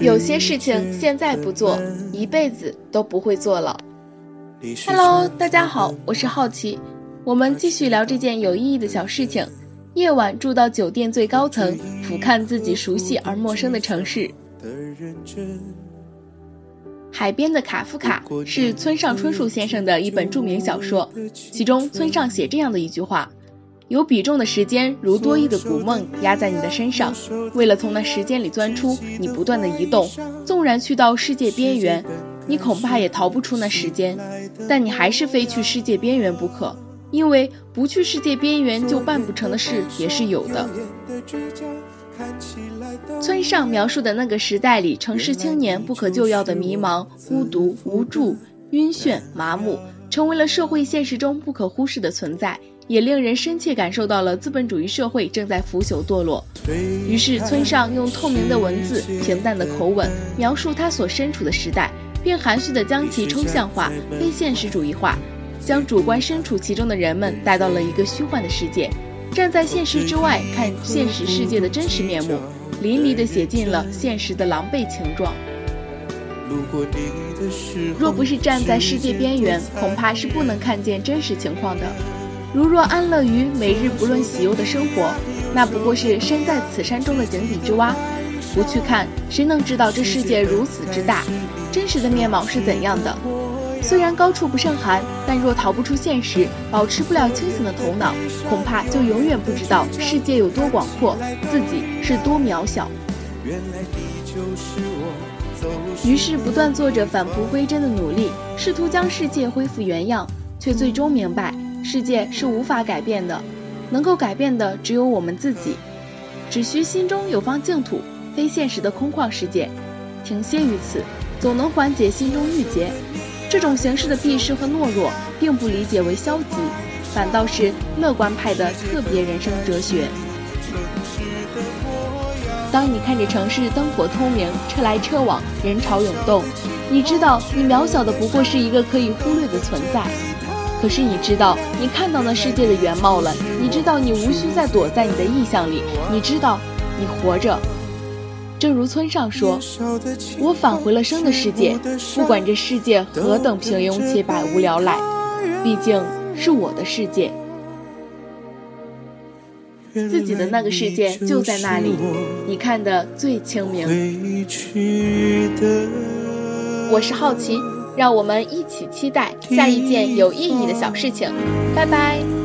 有些事情现在不做，一辈子都不会做了。Hello，大家好，我是好奇，我们继续聊这件有意义的小事情。夜晚住到酒店最高层，俯瞰自己熟悉而陌生的城市。海边的卡夫卡是村上春树先生的一本著名小说，其中村上写这样的一句话。有比重的时间，如多亿的古梦压在你的身上。为了从那时间里钻出，你不断的移动，纵然去到世界边缘，你恐怕也逃不出那时间。但你还是非去世界边缘不可，因为不去世界边缘就办不成的事也是有的。村上描述的那个时代里，城市青年不可救药的迷茫、孤独、无助、晕眩、麻木，成为了社会现实中不可忽视的存在。也令人深切感受到了资本主义社会正在腐朽堕落。于是，村上用透明的文字、平淡的口吻描述他所身处的时代，并含蓄地将其抽象化、非现实主义化，将主观身处其中的人们带到了一个虚幻的世界，站在现实之外看现实世界的真实面目，淋漓地写尽了现实的狼狈情状。若不是站在世界边缘，恐怕是不能看见真实情况的。如若安乐于每日不论喜忧的生活，那不过是身在此山中的井底之蛙。不去看，谁能知道这世界如此之大，真实的面貌是怎样的？虽然高处不胜寒，但若逃不出现实，保持不了清醒的头脑，恐怕就永远不知道世界有多广阔，自己是多渺小。于是不断做着返璞归真的努力，试图将世界恢复原样，却最终明白。世界是无法改变的，能够改变的只有我们自己。只需心中有方净土，非现实的空旷世界，停歇于此，总能缓解心中郁结。这种形式的避世和懦弱，并不理解为消极，反倒是乐观派的特别人生哲学。当你看着城市灯火通明，车来车往，人潮涌动，你知道你渺小的不过是一个可以忽略的存在。可是你知道，你看到那世界的原貌了。你知道，你无需再躲在你的意象里。你知道，你活着。正如村上说：“我返回了生的世界，不管这世界何等平庸且百无聊赖，毕竟是我的世界。自己的那个世界就在那里，你看得最清明。”我是好奇。让我们一起期待下一件有意义的小事情，拜拜。